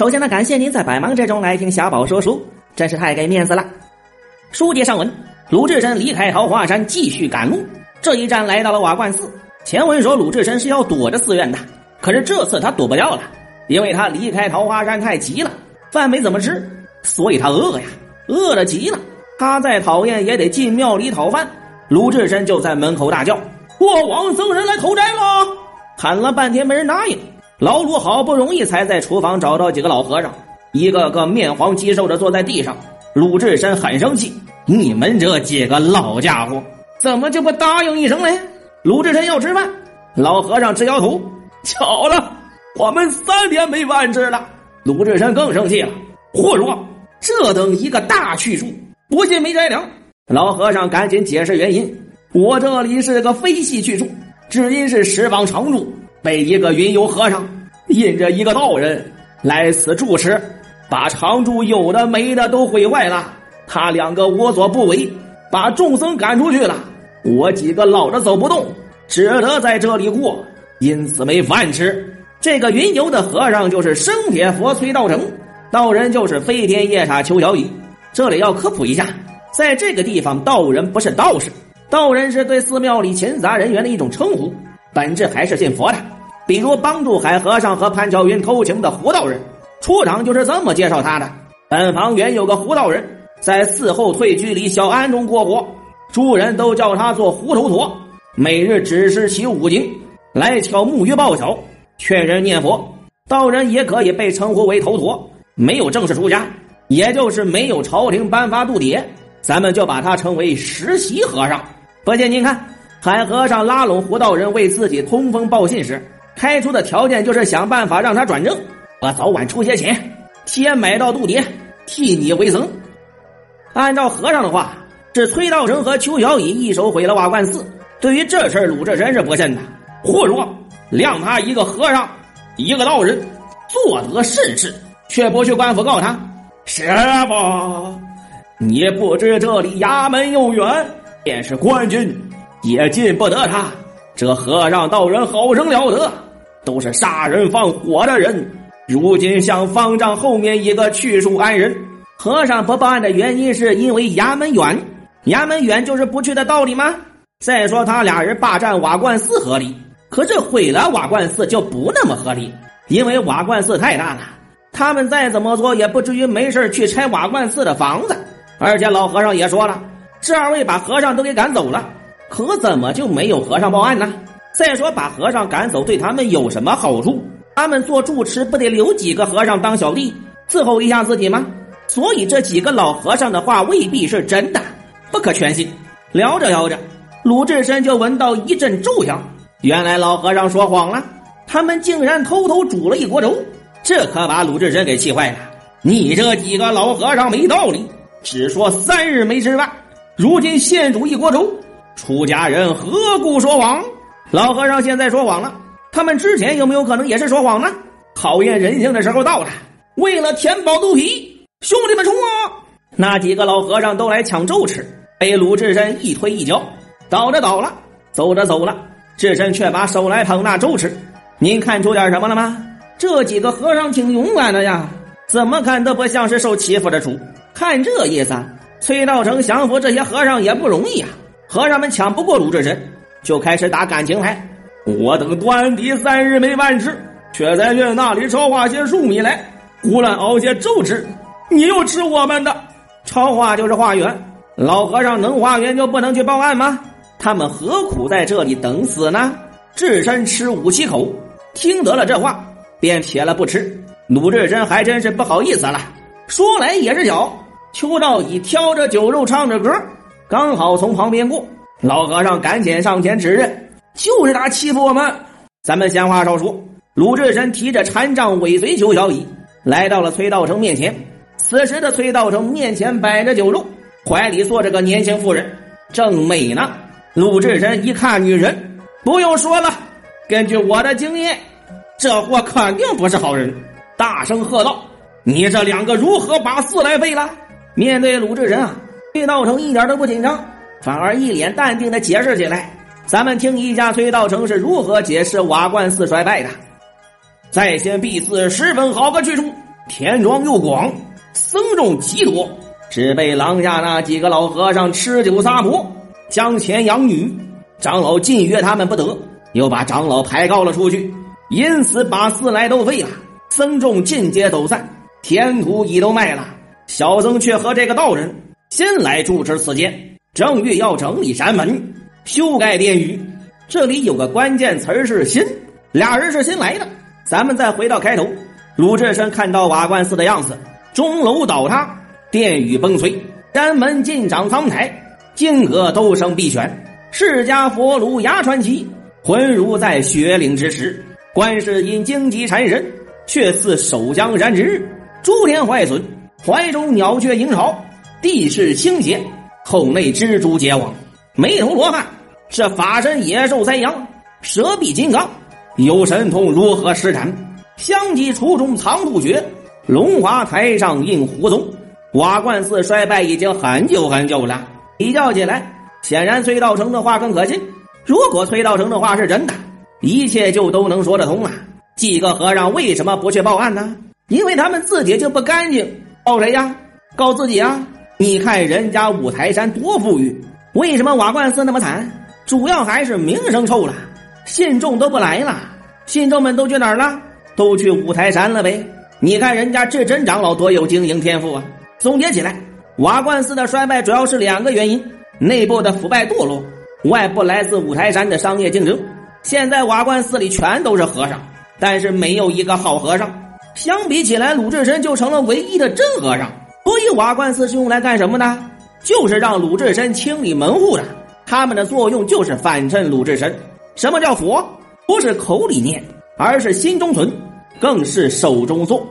首先呢，感谢您在百忙之中来听小宝说书，真是太给面子了。书接上文，鲁智深离开桃花山，继续赶路。这一站来到了瓦罐寺。前文说鲁智深是要躲着寺院的，可是这次他躲不掉了，因为他离开桃花山太急了，饭没怎么吃，所以他饿呀，饿的急了。他再讨厌也得进庙里讨饭。鲁智深就在门口大叫：“过往僧人来投斋了！”喊了半天没人答应。老鲁好不容易才在厨房找到几个老和尚，一个个面黄肌瘦的坐在地上。鲁智深很生气：“你们这几个老家伙，怎么就不答应一声嘞？”鲁智深要吃饭，老和尚直摇头：“巧了，我们三天没饭吃了。”鲁智深更生气了：“胡说！这等一个大去处，不信没摘粮。”老和尚赶紧解释原因：“我这里是个非系去处，只因是十方常住。”被一个云游和尚引着一个道人来此住持，把常住有的没的都毁坏了。他两个无所不为，把众僧赶出去了。我几个老的走不动，只得在这里过，因此没饭吃。这个云游的和尚就是生铁佛崔道成，道人就是飞天夜叉邱小乙。这里要科普一下，在这个地方，道人不是道士，道人是对寺庙里勤杂人员的一种称呼。本质还是信佛的，比如帮助海和尚和潘巧云偷情的胡道人，出场就是这么介绍他的。本房原有个胡道人，在寺后退居里小庵中过活，诸人都叫他做胡头陀，每日只是习五经，来敲木鱼报晓，劝人念佛。道人也可以被称呼为头陀，没有正式出家，也就是没有朝廷颁发度牒，咱们就把他称为实习和尚。不信您看。海和尚拉拢胡道人为自己通风报信时，开出的条件就是想办法让他转正，我早晚出些钱，先买到度牒，替你为僧。按照和尚的话，是崔道成和邱小乙一手毁了瓦罐寺。对于这事鲁智深是不信的，胡说！谅他一个和尚，一个道人，做得甚事，却不去官府告他。师傅，你不知这里衙门又远，便是官军。也进不得他。这和尚道人好生了得，都是杀人放火的人。如今向方丈后面一个去处安人。和尚不报案的原因是因为衙门远，衙门远就是不去的道理吗？再说他俩人霸占瓦罐寺合理，可这毁了瓦罐寺就不那么合理，因为瓦罐寺太大了，他们再怎么做也不至于没事去拆瓦罐寺的房子。而且老和尚也说了，这二位把和尚都给赶走了。可怎么就没有和尚报案呢？再说把和尚赶走对他们有什么好处？他们做住持不得留几个和尚当小弟伺候一下自己吗？所以这几个老和尚的话未必是真的，不可全信。聊着聊着，鲁智深就闻到一阵臭香。原来老和尚说谎了，他们竟然偷偷煮了一锅粥，这可把鲁智深给气坏了。你这几个老和尚没道理，只说三日没吃饭，如今现煮一锅粥。出家人何故说谎？老和尚现在说谎了，他们之前有没有可能也是说谎呢？考验人性的时候到了，为了填饱肚皮，兄弟们冲啊！那几个老和尚都来抢粥吃，被鲁智深一推一脚，倒着倒了，走着走了，智深却把手来捧那粥吃。您看出点什么了吗？这几个和尚挺勇敢的呀，怎么看都不像是受欺负的主。看这意思，崔道成降服这些和尚也不容易啊。和尚们抢不过鲁智深，就开始打感情牌。我等端敌三日没饭吃，却在院那里抄化些粟米来，胡乱熬些粥吃。你又吃我们的，抄化就是化缘。老和尚能化缘就不能去报案吗？他们何苦在这里等死呢？智深吃五七口，听得了这话，便撇了不吃。鲁智深还真是不好意思了。说来也是巧，邱道乙挑着酒肉唱着歌。刚好从旁边过，老和尚赶紧上前指认，就是他欺负我们。咱们闲话少说，鲁智深提着禅杖尾随裘小乙，来到了崔道成面前。此时的崔道成面前摆着酒肉，怀里坐着个年轻妇人，正美呢。鲁智深一看女人，不用说了，根据我的经验，这货肯定不是好人。大声喝道：“你这两个如何把寺来废了？”面对鲁智深啊！崔道成一点都不紧张，反而一脸淡定的解释起来。咱们听一下崔道成是如何解释瓦罐寺衰败的。在先，敝寺十分好个去处，田庄又广，僧众极多，只被廊下那几个老和尚吃酒撒泼，将钱养女。长老禁约他们不得，又把长老抬告了出去，因此把寺来都废了。僧众尽皆走散，田土已都卖了。小僧却和这个道人先来住持此间，正欲要整理山门，修改殿宇。这里有个关键词是“新”，俩人是新来的。咱们再回到开头，鲁智深看到瓦罐寺的样子，钟楼倒塌，殿宇崩碎，山门尽长苍苔，金阁都生碧泉。释迦佛炉牙传奇，浑如在雪岭之时；观世音荆棘缠身，却似守江燃之日。诸天坏损，怀中鸟雀迎巢；地势倾斜，后内蜘蛛结网。眉头罗汉是法身野兽三阳，蛇臂金刚有神通如何施展？香积厨中藏杜鹃，龙华台上印胡宗。瓦罐寺衰败已经很久很久了，比较起来。显然，崔道成的话更可信。如果崔道成的话是真的，一切就都能说得通了。几个和尚为什么不去报案呢？因为他们自己就不干净。告谁呀？告自己啊！你看人家五台山多富裕，为什么瓦罐寺那么惨？主要还是名声臭了，信众都不来了。信众们都去哪儿了？都去五台山了呗。你看人家智真长老多有经营天赋啊！总结起来，瓦罐寺的衰败主要是两个原因。内部的腐败堕落，外部来自五台山的商业竞争。现在瓦罐寺里全都是和尚，但是没有一个好和尚。相比起来，鲁智深就成了唯一的真和尚。所以瓦罐寺是用来干什么的？就是让鲁智深清理门户的。他们的作用就是反衬鲁智深。什么叫佛？不是口里念，而是心中存，更是手中做。